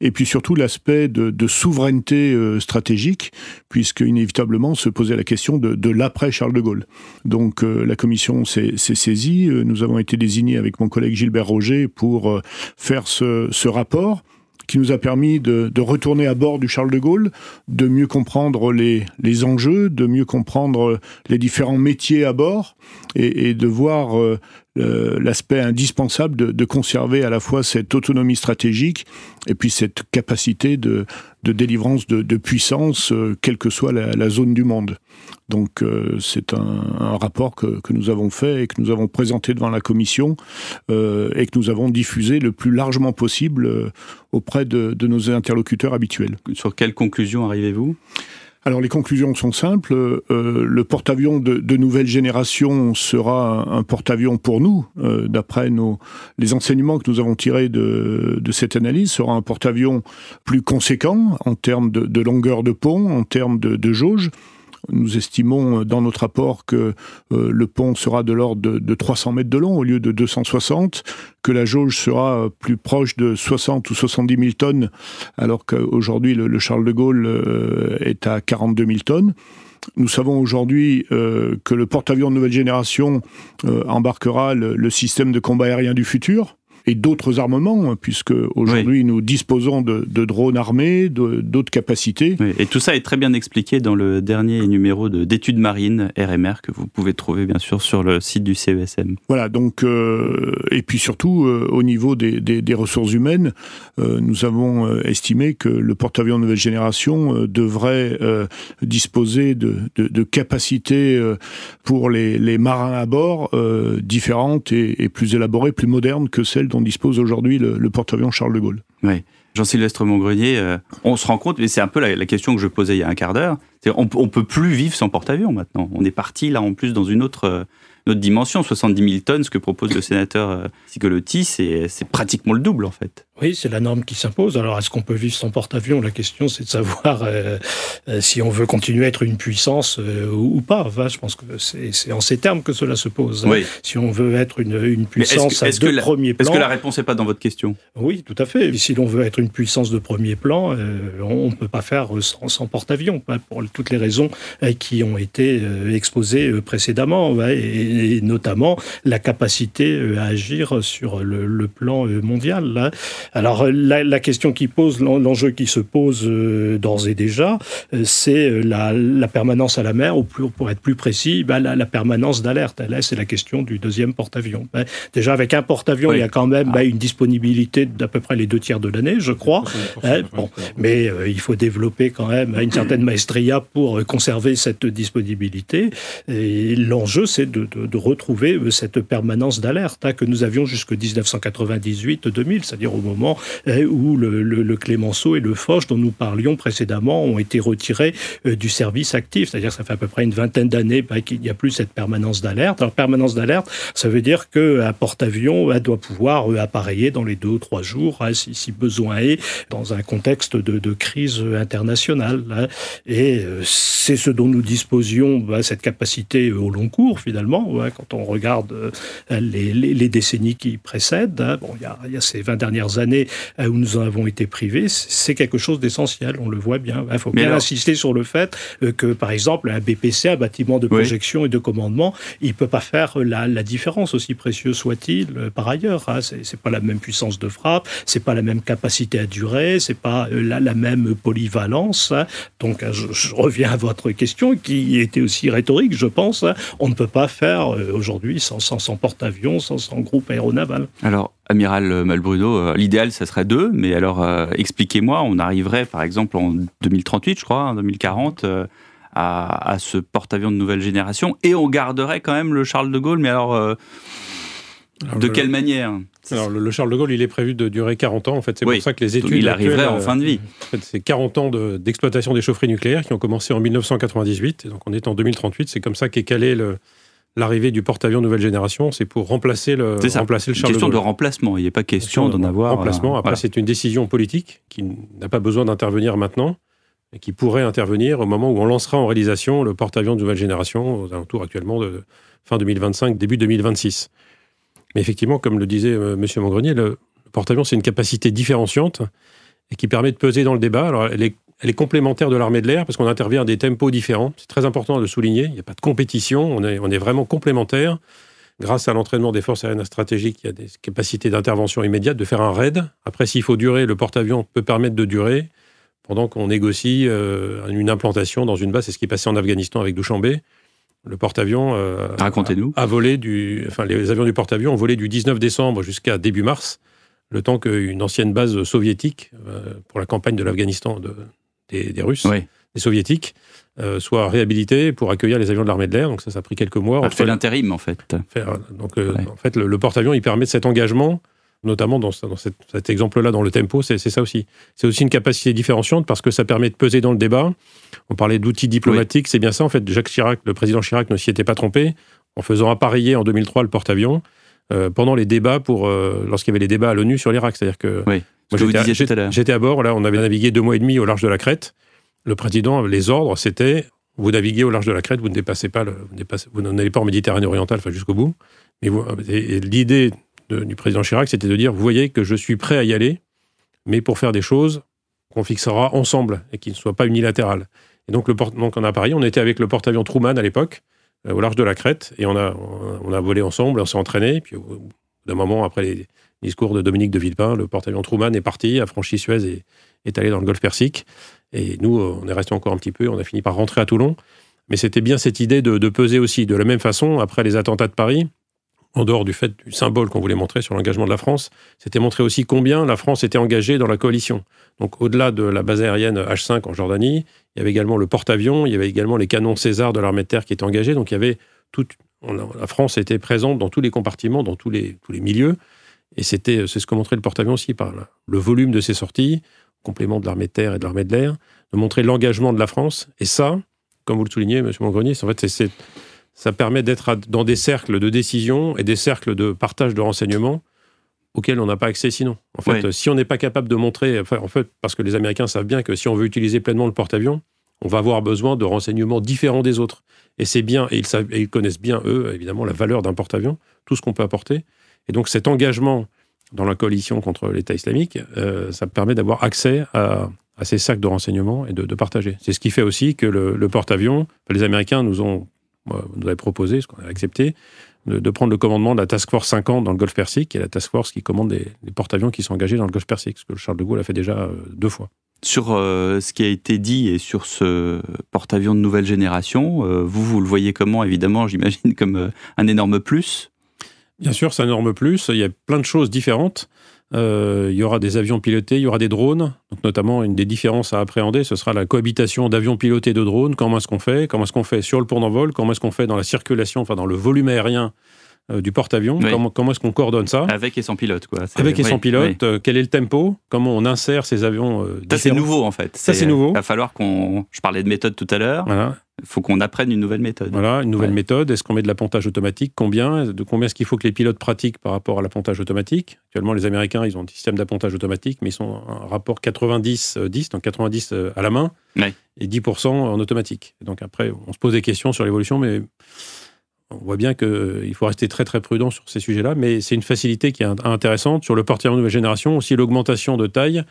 Et puis surtout l'aspect de, souveraineté stratégique, puisque inévitablement se posait la question de, l'après Charles de Gaulle. Donc la commission s'est saisie. Nous avons été désignés avec mon collègue Gilbert Roger pour faire ce, rapport qui nous a permis de, retourner à bord du Charles de Gaulle, de mieux comprendre les, enjeux, de mieux comprendre les différents métiers à bord et, de voir euh, l'aspect indispensable de, conserver à la fois cette autonomie stratégique et puis cette capacité de, délivrance de, puissance, euh, quelle que soit la, zone du monde. Donc euh, c'est un, rapport que, nous avons fait et que nous avons présenté devant la commission euh, et que nous avons diffusé le plus largement possible auprès de, de nos interlocuteurs habituels. Sur quelles conclusions arrivez-vous? Alors les conclusions sont simples. Euh, le porte-avions de, nouvelle génération sera un, porte-avions pour nous, euh, d'après nos les enseignements que nous avons tirés de, cette analyse, sera un porte-avions plus conséquent en termes de, longueur de pont, en termes de jauge. Nous estimons euh, dans notre rapport que euh, le pont sera de l'ordre de, 300 mètres de long au lieu de 260, que la jauge sera euh, plus proche de 60 ou 70 000 tonnes, alors qu'aujourd'hui le, Charles de Gaulle est à 42 000 tonnes. Nous savons aujourd'hui que le porte-avions de nouvelle génération embarquera le, système de combat aérien du futur, et d'autres armements, hein, puisque aujourd'hui nous disposons de, drones armés, d'autres capacités. et tout ça est très bien expliqué dans le dernier numéro d'études marines RMR que vous pouvez trouver bien sûr sur le site du CESM. Voilà, donc, euh, et puis surtout euh, au niveau des, des, ressources humaines, euh, nous avons estimé que le porte-avions nouvelle génération devrait disposer de, de, capacités pour les, les, marins à bord différentes et, et plus élaborées, plus modernes que celles dont dispose aujourd'hui le, porte-avions Charles de Gaulle. Oui. Jean-Sylvestre Montgrenier, euh, on se rend compte, mais c'est un peu la, question que je posais il y a un quart d'heure, on, ne peut plus vivre sans porte-avions maintenant. On est parti là en plus dans une autre, euh, dimension, 70 000 tonnes, ce que propose le sénateur euh, Sigolotti, c'est pratiquement le double en fait. Oui, c'est la norme qui s'impose. Alors, est-ce qu'on peut vivre sans porte-avions? La question, c'est de savoir euh, euh, si on veut continuer à être une puissance ou pas. je pense que c'est en ces termes que cela se pose. Oui. Si on veut être une, puissance de premier plan. Est-ce que la réponse n'est pas dans votre question? Oui, tout à fait. Si l'on veut être une puissance de premier plan, on ne peut pas faire sans, porte-avions, pour toutes les raisons qui ont été exposées précédemment. Et, et notamment la capacité euh, à agir sur le, plan euh, mondial. Alors la, question qui pose, l'enjeu qui se pose euh, d'ores et déjà, c'est la, permanence à la mer, ou pour être plus précis, bah, la, permanence d'alerte. Là, c'est la question du deuxième porte-avions. Bah, déjà, avec un porte-avions, il y a quand même bah, une disponibilité d'à peu près les deux tiers de l'année, je crois. Hein, mais il faut développer quand même une certaine maestria pour conserver cette disponibilité. Et l'enjeu, c'est de, retrouver euh, cette permanence d'alerte hein, que nous avions jusqu'en 1998-2000, c'est-à-dire au moment où le, Clémenceau et le Foch, dont nous parlions précédemment, ont été retirés du service actif. C'est-à-dire que ça fait à peu près une vingtaine d'années bah, qu'il n'y a plus cette permanence d'alerte. Alors, permanence d'alerte, ça veut dire qu'un porte-avions doit pouvoir appareiller dans les deux ou trois jours, hein, si, besoin est, dans un contexte de, crise internationale. Hein. Et c'est ce dont nous disposions, bah, cette capacité au long cours, finalement, quand on regarde les, décennies qui précèdent. Hein. Bon, il y, a, ces 20 dernières années où nous en avons été privés, c'est quelque chose d'essentiel, on le voit bien. Il faut bien insister sur le fait euh, que, par exemple, un BPC, un bâtiment de projection et de commandement, il ne peut pas faire la, différence, aussi précieux soit-il, euh, par ailleurs. Hein. C'est pas la même puissance de frappe, c'est pas la même capacité à durer, c'est pas euh, la, la, même polyvalence. Hein. Donc, je, reviens à votre question, qui était aussi rhétorique, je pense. On ne peut pas faire aujourd'hui sans, sans, sans porte-avions, sans, sans groupe aéronaval. Alors, Amiral Malbruno, euh, l'idéal, ça serait deux, mais alors euh, expliquez-moi, on arriverait par exemple en 2038, je crois, en 2040, euh, à, ce porte-avions de nouvelle génération, et on garderait quand même le Charles de Gaulle, mais alors, de quelle manière? Alors, le, Charles de Gaulle, il est prévu de durer 40 ans. En fait, c'est pour ça que les études. Il arriverait en fin de vie. En fait, c'est 40 ans d'exploitation des chaufferies nucléaires qui ont commencé en 1998. Et donc, on est en 2038. C'est comme ça qu'est calé le, l'arrivée du porte-avions nouvelle génération, c'est pour remplacer le, remplacer le Charles question de, remplacement, il n'est pas question d'en avoir. Remplacement. Après, c'est une décision politique qui n'a pas besoin d'intervenir maintenant et qui pourrait intervenir au moment où on lancera en réalisation le porte-avions de nouvelle génération, aux alentours actuellement de fin 2025, début 2026. Mais effectivement, comme le disait euh, M. Mongrenier, le, le porte-avions, c'est une capacité différenciante et qui permet de peser dans le débat. Alors, elle est elle est complémentaire de l'armée de l'air parce qu'on intervient à des tempos différents. C'est très important de souligner. Il n'y a pas de compétition. On est, on est vraiment complémentaires. Grâce à l'entraînement des forces aériennes stratégiques, il y a des capacités d'intervention immédiate, de faire un raid. Après, s'il faut durer, le porte-avions peut permettre de durer pendant qu'on négocie euh, une implantation dans une base. C'est ce qui est passé en Afghanistan avec Douchambé. Le porte-avions euh, Racontez-nous. A, volé du, enfin, les avions du porte-avions ont volé du 19 décembre jusqu'à début mars, le temps qu'une ancienne base soviétique euh, pour la campagne de l'Afghanistan de, des, Russes, des Soviétiques, euh, soit réhabilité pour accueillir les avions de l'armée de l'air. Donc ça, ça a pris quelques mois. Ça fait l'intérim, en fait. Donc, euh, en fait, le, porte-avions, il permet cet engagement, notamment dans, cet, exemple-là, dans le tempo, c'est ça aussi. C'est aussi une capacité différenciante parce que ça permet de peser dans le débat. On parlait d'outils diplomatiques, c'est bien ça, en fait. Jacques Chirac, le président Chirac ne s'y était pas trompé en faisant appareiller en 2003 le porte-avions. Euh, pendant les débats pour lorsqu'il y avait les débats à l'ONU sur l'Irak, c'est-à-dire que oui. J'étais à bord, là, on avait navigué deux mois et demi au large de la Crète. Le président, les ordres, c'était vous naviguez au large de la Crète, vous ne dépassez pas, le, vous n'allez pas en Méditerranée orientale, enfin jusqu'au bout. Mais l'idée du président Chirac, c'était de dire vous voyez que je suis prêt à y aller, mais pour faire des choses qu'on fixera ensemble et qui ne soient pas unilatérales. Et donc, le donc on a Paris, on était avec le porte-avions Truman à l'époque, euh, au large de la Crète, et on a, on a volé ensemble, on s'est entraîné, puis au d'un moment, après les, discours de Dominique de Villepin, le porte-avions Truman est parti, a franchi Suez et est allé dans le golfe Persique. Et nous, on est resté encore un petit peu, on a fini par rentrer à Toulon. Mais c'était bien cette idée de, peser aussi. De la même façon, après les attentats de Paris, en dehors du fait du symbole qu'on voulait montrer sur l'engagement de la France, c'était montrer aussi combien la France était engagée dans la coalition. Donc au-delà de la base aérienne H5 en Jordanie, il y avait également le porte-avions, il y avait également les canons César de l'armée de terre qui étaient engagés. Donc il y avait toute, la France était présente dans tous les compartiments, dans tous les, tous les milieux. Et c'était, c'est ce que montrait le porte-avions aussi par le volume de ses sorties, complément de l'armée de terre et de l'armée de l'air, de montrer l'engagement de la France. Et ça, comme vous le soulignez, M. Mongrenier, en fait, c'est, ça permet d'être dans des cercles de décision et des cercles de partage de renseignements auxquels on n'a pas accès sinon. En fait, si on n'est pas capable de montrer, enfin, en fait, parce que les Américains savent bien que si on veut utiliser pleinement le porte-avions, on va avoir besoin de renseignements différents des autres. Et c'est bien, et ils, savent, et ils connaissent bien, eux, évidemment, la valeur d'un porte-avions, tout ce qu'on peut apporter. Et donc cet engagement dans la coalition contre l'État islamique, euh, ça permet d'avoir accès à, ces sacs de renseignements et de, partager. C'est ce qui fait aussi que le, porte-avions, les Américains nous ont nous avaient proposé, ce qu'on a accepté, de, prendre le commandement de la Task Force 50 dans le Golfe Persique, qui est la Task Force qui commande les, porte-avions qui sont engagés dans le Golfe Persique, ce que Charles de Gaulle a fait déjà euh, deux fois. Sur euh, ce qui a été dit et sur ce porte-avions de nouvelle génération, vous, vous le voyez comment Évidemment, j'imagine comme un énorme plus? Bien sûr, c'est un énorme plus. Il y a plein de choses différentes. Euh, il y aura des avions pilotés, il y aura des drones. Donc, notamment, une des différences à appréhender, ce sera la cohabitation d'avions pilotés de drones. Comment est-ce qu'on fait? Comment est-ce qu'on fait sur le pont d'envol? Comment est-ce qu'on fait dans la circulation, enfin dans le volume aérien du porte-avions. Comment, est-ce qu'on coordonne ça Avec et sans pilote, quoi. Avec et sans pilote. quel est le tempo? Comment on insère ces avions Ça, c'est nouveau, en fait. Ça, c'est nouveau. Il va falloir qu'on. Je parlais de méthode tout à l'heure. Voilà. Il faut qu'on apprenne une nouvelle méthode. Voilà, une nouvelle méthode. Est-ce qu'on met de l'appontage automatique? Combien? De combien est-ce qu'il faut que les pilotes pratiquent par rapport à l'appontage automatique? Actuellement, les Américains, ils ont un système d'appontage automatique, mais ils sont un rapport 90-10, donc 90 à la main et 10% en automatique. Donc après, on se pose des questions sur l'évolution, mais on voit bien qu'il faut rester très très prudent sur ces sujets-là. Mais c'est une facilité qui est intéressante. Sur le portillon nouvelle génération, aussi l'augmentation de taille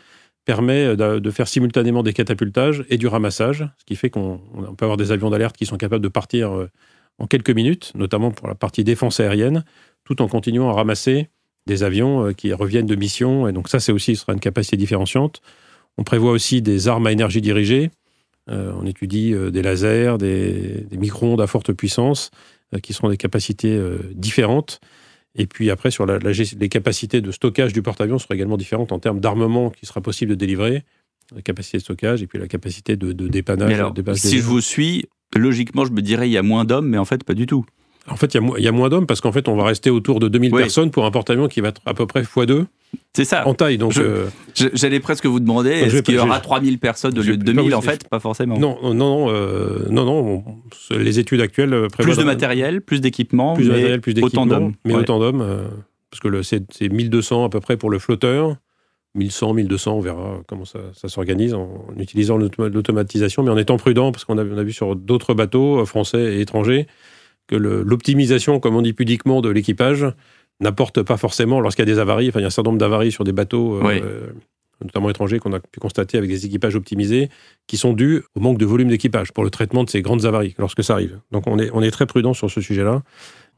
permet euh, de faire simultanément des catapultages et du ramassage, ce qui fait qu'on peut avoir des avions d'alerte qui sont capables de partir euh, en quelques minutes, notamment pour la partie défense aérienne, tout en continuant à ramasser des avions euh, qui reviennent de mission. Et donc ça, c'est aussi sera une capacité différenciante. On prévoit aussi des armes à énergie dirigée. on étudie des lasers, des, des micro-ondes à forte puissance, qui seront des capacités différentes. Et puis après, sur la, les capacités de stockage du porte-avions seront également différentes en termes d'armement qui sera possible de délivrer, la capacité de stockage et puis la capacité de, dépannage. Alors, si je vous suis, logiquement, je me dirais il y a moins d'hommes, mais en fait, pas du tout. En fait, il y, a moins d'hommes parce qu'en fait, on va rester autour de 2000 personnes pour un porte-avions qui va être à peu près x2. C'est ça. En taille, donc. Euh, j'allais presque vous demander, est-ce qu'il y aura 3000 personnes au lieu de 2000 en fait? Pas forcément. Non, non, non, euh, non, non, les études actuelles euh, prévoient. Plus de matériel, plus d'équipement. Plus de matériel, plus d'équipement. Autant d'hommes. Mais autant d'hommes, parce que c'est 1200 à peu près pour le flotteur. 1100, 1200, on verra comment ça, s'organise en utilisant l'automatisation, mais en étant prudent, parce qu'on a, on a vu sur d'autres bateaux français et étrangers que l'optimisation, comme on dit pudiquement, de l'équipage n'apporte pas forcément, lorsqu'il y a des avaries, enfin il y a un certain nombre d'avaries sur des bateaux, euh, notamment étrangers, qu'on a pu constater avec des équipages optimisés, qui sont dus au manque de volume d'équipage pour le traitement de ces grandes avaries lorsque ça arrive. Donc on est, on est très prudent sur ce sujet-là.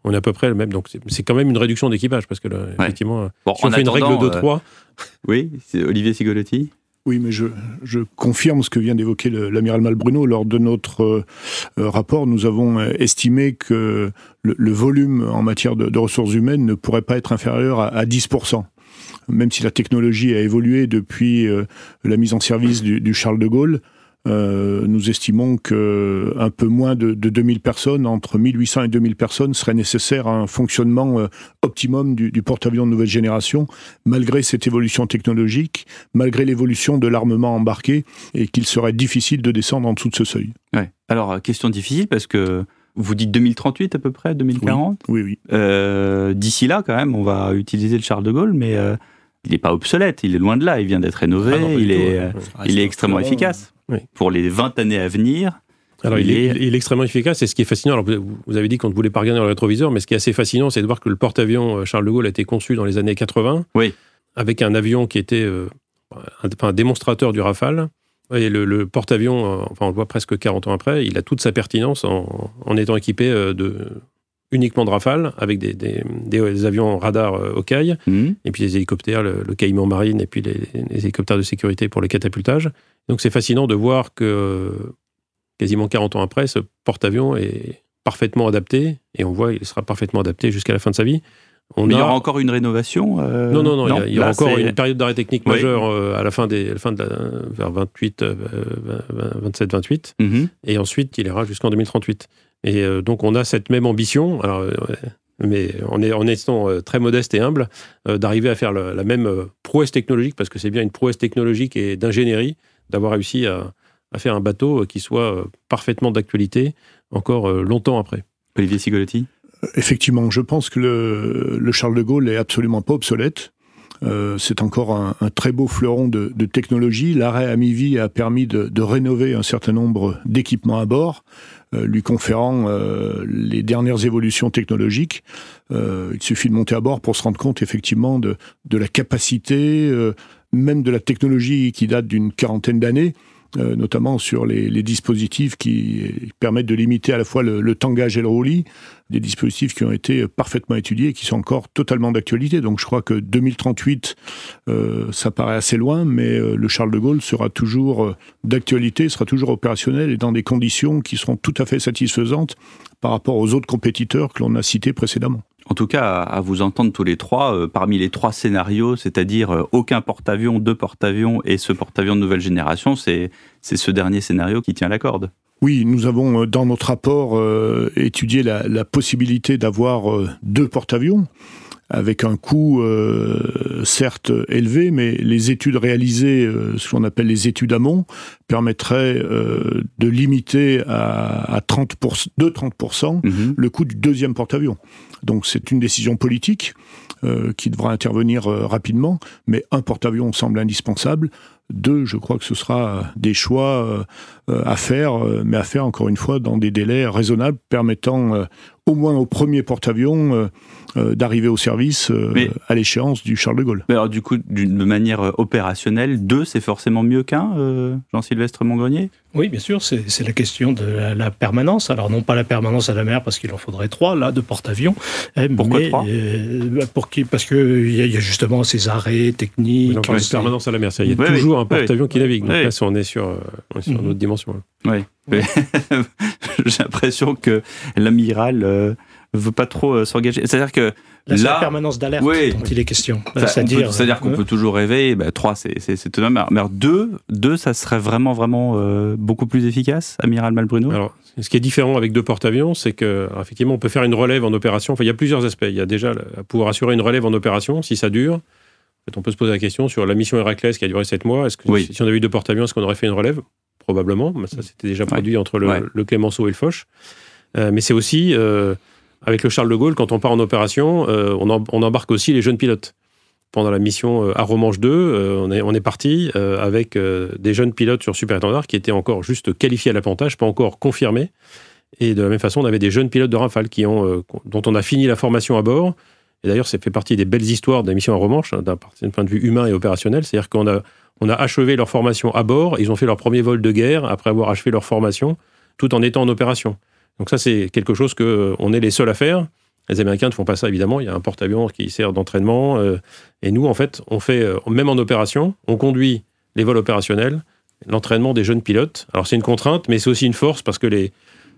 On est à peu près le même. Donc c'est quand même une réduction d'équipage parce que effectivement, si on fait une règle de 3. Euh, oui, c'est Olivier Sigolotti. Oui, mais je, confirme ce que vient d'évoquer l'amiral Malbruno. Lors de notre euh, rapport, nous avons euh, estimé que le, volume en matière de, ressources humaines ne pourrait pas être inférieur à, 10% même si la technologie a évolué depuis euh, la mise en service du Charles de Gaulle, euh, nous estimons que un peu moins de, de, 2000 personnes, entre 1800 et 2000 personnes, serait nécessaire à un fonctionnement euh, optimum du, du porte-avions de nouvelle génération, malgré cette évolution technologique, malgré l'évolution de l'armement embarqué, et qu'il serait difficile de descendre en dessous de ce seuil. Ouais. Alors, question difficile parce que vous dites 2038 à peu près, 2040 Oui, oui. Euh, D'ici là, quand même, on va utiliser le Charles de Gaulle, mais il n'est pas obsolète, il est loin de là, il vient d'être rénové, ah il, est, il est extrêmement efficace pour les 20 années à venir. Alors, il, est, extrêmement efficace. Et ce qui est fascinant, alors vous avez dit qu'on ne voulait pas regarder dans le rétroviseur, mais ce qui est assez fascinant, c'est de voir que le porte-avions euh, Charles de Gaulle a été conçu dans les années 80, oui. avec un avion qui était euh, un, démonstrateur du Rafale. Et le, porte-avions, euh, enfin, on le voit presque 40 ans après, il a toute sa pertinence en, en étant équipé de, uniquement de Rafale, avec des, des, avions radars au Hawkeye, mhm. et puis les hélicoptères, le, Caïman Marine, et puis les, hélicoptères de sécurité pour le catapultage. Donc c'est fascinant de voir que quasiment 40 ans après, ce porte-avions est parfaitement adapté, et on voit qu'il sera parfaitement adapté jusqu'à la fin de sa vie. On Mais il y aura encore une rénovation euh, Non, non, non, il y, aura encore une période d'arrêt technique majeur euh, à la fin, des, fin de la, vers 28, 27, 28, et ensuite il ira jusqu'en 2038. Et euh, donc on a cette même ambition, alors, euh, mais on est en étant euh, très modeste et humble, d'arriver à faire la, même prouesse technologique, parce que c'est bien une prouesse technologique et d'ingénierie, d'avoir réussi à, faire un bateau qui soit parfaitement d'actualité encore longtemps après. Olivier Sigolotti Effectivement, je pense que le, Charles de Gaulle est absolument pas obsolète. c'est encore un, très beau fleuron de, technologie. L'arrêt à mi-vie a permis de, de, rénover un certain nombre d'équipements à bord. Euh, lui conférant euh, les dernières évolutions technologiques. Euh, il suffit de monter à bord pour se rendre compte effectivement de, la capacité, même de la technologie qui date d'une quarantaine d'années, notamment sur les, les, dispositifs qui permettent de limiter à la fois le, le tangage et le roulis, des dispositifs qui ont été parfaitement étudiés et qui sont encore totalement d'actualité. Donc je crois que 2038, euh, ça paraît assez loin, mais euh, le Charles de Gaulle sera toujours euh, d'actualité, sera toujours opérationnel et dans des conditions qui seront tout à fait satisfaisantes par rapport aux autres compétiteurs que l'on a cités précédemment. En tout cas, à vous entendre tous les trois, euh, parmi les trois scénarios, c'est-à-dire euh, aucun porte-avions, deux porte-avions et ce porte-avions de nouvelle génération, c'est ce dernier scénario qui tient la corde. Oui, nous avons dans notre rapport étudié la, la possibilité d'avoir deux porte-avions avec un coût euh, certes élevé, mais les études réalisées, euh, ce qu'on appelle les études amont, permettraient euh, de limiter à, à 30 de 30% mhm. le coût du deuxième porte-avions. Donc c'est une décision politique qui devra intervenir rapidement, mais un porte-avions semble indispensable. Deux, je crois que ce sera des choix à faire, mais à faire encore une fois dans des délais raisonnables permettant au moins au premier porte-avions euh, d'arriver au service euh, à l'échéance du Charles de Gaulle. Mais alors du coup, d'une manière euh, opérationnelle, deux, c'est forcément mieux qu'un, Jean-Sylvestre Montgrenier Oui, bien sûr, c'est la question de la, permanence. Alors non pas la permanence à la mer, parce qu'il en faudrait trois, là, de porte-avions. Pourquoi trois? bah, pour qui, Parce qu'il y, y, a justement ces arrets techniques. Donc, la permanence à la mer, il y a toujours un porte-avions qui navigue. Donc là, on est sur, on est sur une autre dimension. Oui. J'ai l'impression que l'amiral veut pas trop euh, s'engager. C'est-à-dire que là, la permanence d'alerte oui, dont il est question. C'est-à-dire, c'est-à-dire qu'on peut toujours rêver. Ben, trois, c'est c'est tout Mais deux, deux, ça serait vraiment vraiment euh, beaucoup plus efficace, amiral Malbruno? Alors, ce qui est différent avec deux porte-avions, c'est que effectivement, on peut faire une relève en opération. Enfin, il y a plusieurs aspects. Il y a déjà pouvoir assurer une relève en opération si ça dure. En fait, on peut se poser la question sur la mission Héraclès qui a duré sept mois. Est-ce que si on avait eu deux porte-avions, est-ce qu'on aurait fait une relève? Probablement. Ça, c'était déjà produit entre le, Clémenceau et le Foch. Euh, mais c'est aussi avec le Charles de Gaulle, quand on part en opération, euh, on, embarque aussi les jeunes pilotes. Pendant la mission à euh, Romanche 2, euh, on est, parti avec des jeunes pilotes sur Super Étendard qui étaient encore juste qualifiés à l'appontage, pas encore confirmés. Et de la même façon, on avait des jeunes pilotes de Rafale dont on a fini la formation à bord. Et d'ailleurs, ça fait partie des belles histoires de la mission à Romanche, hein, d'un point de vue humain et opérationnel. C'est-à-dire qu'on a, a achevé leur formation à bord, ils ont fait leur premier vol de guerre après avoir achevé leur formation, tout en étant en opération. Donc ça, c'est quelque chose qu'on euh, est les seuls à faire. Les Américains ne font pas ça, évidemment. Il y a un porte-avions qui sert d'entraînement. Euh, et nous, en fait, on fait, euh, même en opération, on conduit les vols opérationnels, l'entraînement des jeunes pilotes. Alors, c'est une contrainte, mais c'est aussi une force parce que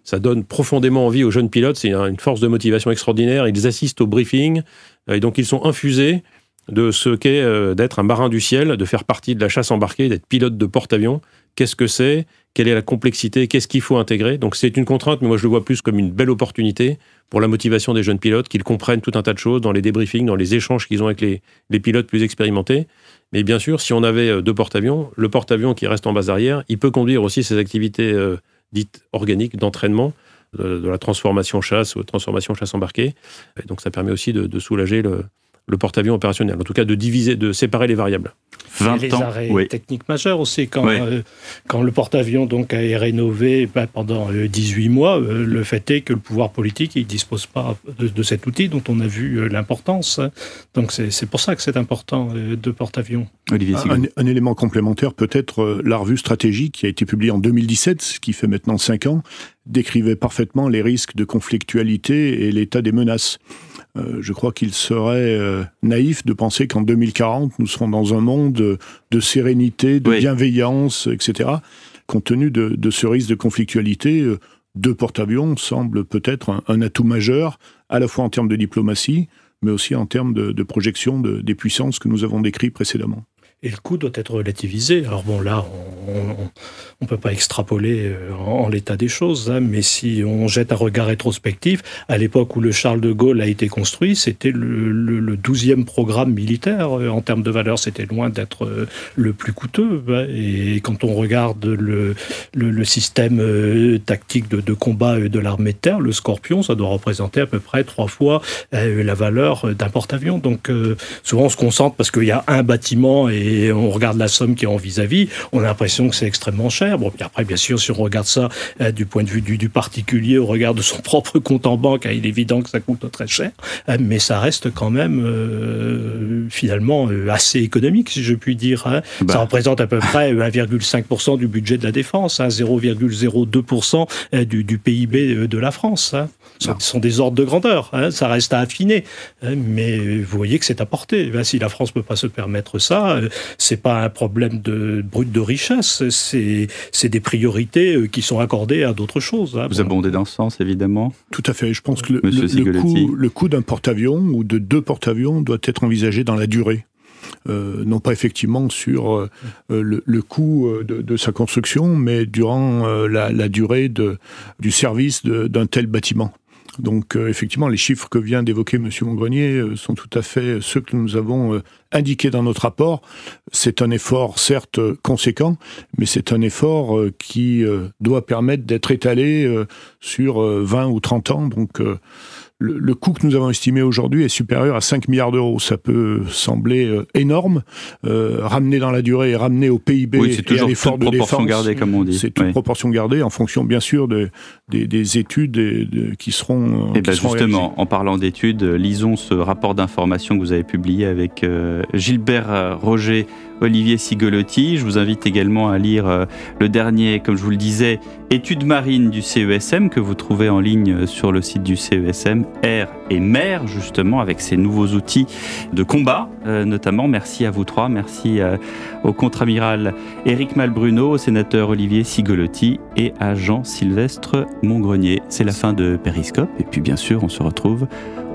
ça donne profondément envie aux jeunes pilotes. C'est une force de motivation extraordinaire. Ils assistent au briefing. Et donc, ils sont infusés de ce qu'est d'être un marin du ciel, de faire partie de la chasse embarquée, d'être pilote de porte-avions. Qu'est-ce que c'est quelle est la complexité, qu'est-ce qu'il faut intégrer. Donc c'est une contrainte, mais moi je le vois plus comme une belle opportunité pour la motivation des jeunes pilotes, qu'ils comprennent tout un tas de choses dans les débriefings, dans les échanges qu'ils ont avec les, pilotes plus expérimentés. Mais bien sûr, si on avait euh, deux porte-avions, le porte-avions qui reste en base arrière, il peut conduire aussi ses activités euh, dites organiques d'entraînement, de, la transformation chasse ou transformation chasse embarquée. Et donc ça permet aussi de, soulager le, le porte-avions opérationnel, en tout cas de diviser, de séparer les variables. 20 les arrêts techniques majeurs aussi. Quand, euh, quand le porte-avions donc a été rénové ben, pendant 18 euh, mois, euh, le fait est que le pouvoir politique il dispose pas de, cet outil dont on a vu l'importance. Hein. Donc c'est pour ça que c'est important de porte-avions. Un, un, élément complémentaire peut-être la revue stratégique qui a été publiée en 2017, ce qui fait maintenant 5 ans, décrivait parfaitement les risques de conflictualité et l'état des menaces. Euh, je crois qu'il serait euh, naïf de penser qu'en 2040, nous serons dans un monde de, sérénité, de bienveillance, etc. Compte tenu de, ce risque de conflictualité, euh, deux porte-avions semblent peut-être un, atout majeur, à la fois en termes de diplomatie, mais aussi en termes de, projection des puissances que nous avons décrites précédemment et le coût doit être relativisé. Alors bon, là, on ne peut pas extrapoler euh, en, l'état des choses, hein, mais si on jette un regard rétrospectif, à l'époque où le Charles de Gaulle a été construit, c'était le, douzième programme militaire. Euh, en termes de valeur, c'était loin d'être euh, le plus coûteux. Hein. Et quand on regarde le, le, système tactique de, de combat de l'armée de terre, le Scorpion, ça doit représenter à peu près trois fois la valeur d'un porte-avions. Donc souvent, on se concentre parce qu'il y a un bâtiment et et on regarde la somme qui est en vis-à-vis, on a l'impression que c'est extrêmement cher. Bon, puis après, bien sûr, si on regarde ça euh, du point de vue du, particulier, au regard de son propre compte en banque, hein, il est évident que ça coûte très cher, euh, mais ça reste quand même euh, finalement assez économique, si je puis dire. Hein. Bah. Ça représente à peu près 1,5% du budget de la défense, 0,02% hein, du, du, PIB de la France. Ce sont des ordres de grandeur, ça reste à affiner, mais vous voyez que c'est à portée. Ben, si la France ne peut pas se permettre ça, c'est pas un problème de brut de richesse, c'est des priorités euh, qui sont accordées à d'autres choses. Hein. Vous abondez dans ce sens, évidemment. Tout à fait. Je pense que le, le, coût, d'un porte-avions ou de deux porte-avions doit être envisagé dans la durée. non pas effectivement sur le, coût de, sa construction, mais durant la, durée de, du service d'un tel bâtiment. Donc euh, effectivement, les chiffres que vient d'évoquer M. Mongrenier euh, sont tout à fait ceux que nous avons euh, indiqués dans notre rapport. C'est un effort certes conséquent, mais c'est un effort qui doit permettre d'être étalé sur 20 ou 30 ans. Donc le, coût que nous avons estimé aujourd'hui est supérieur à 5 milliards d'euros. Ça peut sembler euh, énorme, euh, ramener dans la durée et ramener au PIB oui, c'est toujours et à l'effort de proportion gardée, comme on dit. C'est toute proportion gardée en fonction, bien sûr, de, des, études qui seront. Et eh bien justement, en parlant d'études, lisons ce rapport d'information que vous avez publié avec euh, Gilbert Roger Olivier Sigolotti. Je vous invite également à lire euh, le dernier, comme je vous le disais, étude marine du CESM que vous trouvez en ligne euh, sur le site du CESM, Air et Mer, justement, avec ces nouveaux outils de combat, euh, notamment. Merci à vous trois, merci au contre-amiral Éric Malbruno, au sénateur Olivier Sigolotti et à Jean-Sylvestre Montgrenier. C'est la fin de Périscope, et puis bien sûr, on se retrouve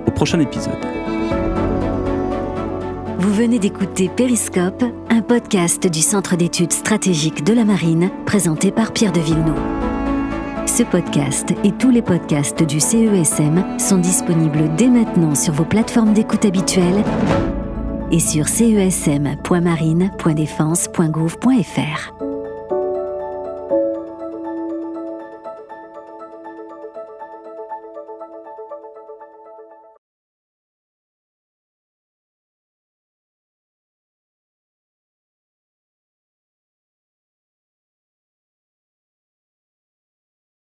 au prochain épisode. Vous venez d'écouter Périscope, un podcast du Centre d'études stratégiques de la Marine, présenté par Pierre de Villeneuve. Ce podcast et tous les podcasts du CESM sont disponibles dès maintenant sur vos plateformes d'écoute habituelles et sur cesm.marine.défense.gouv.fr.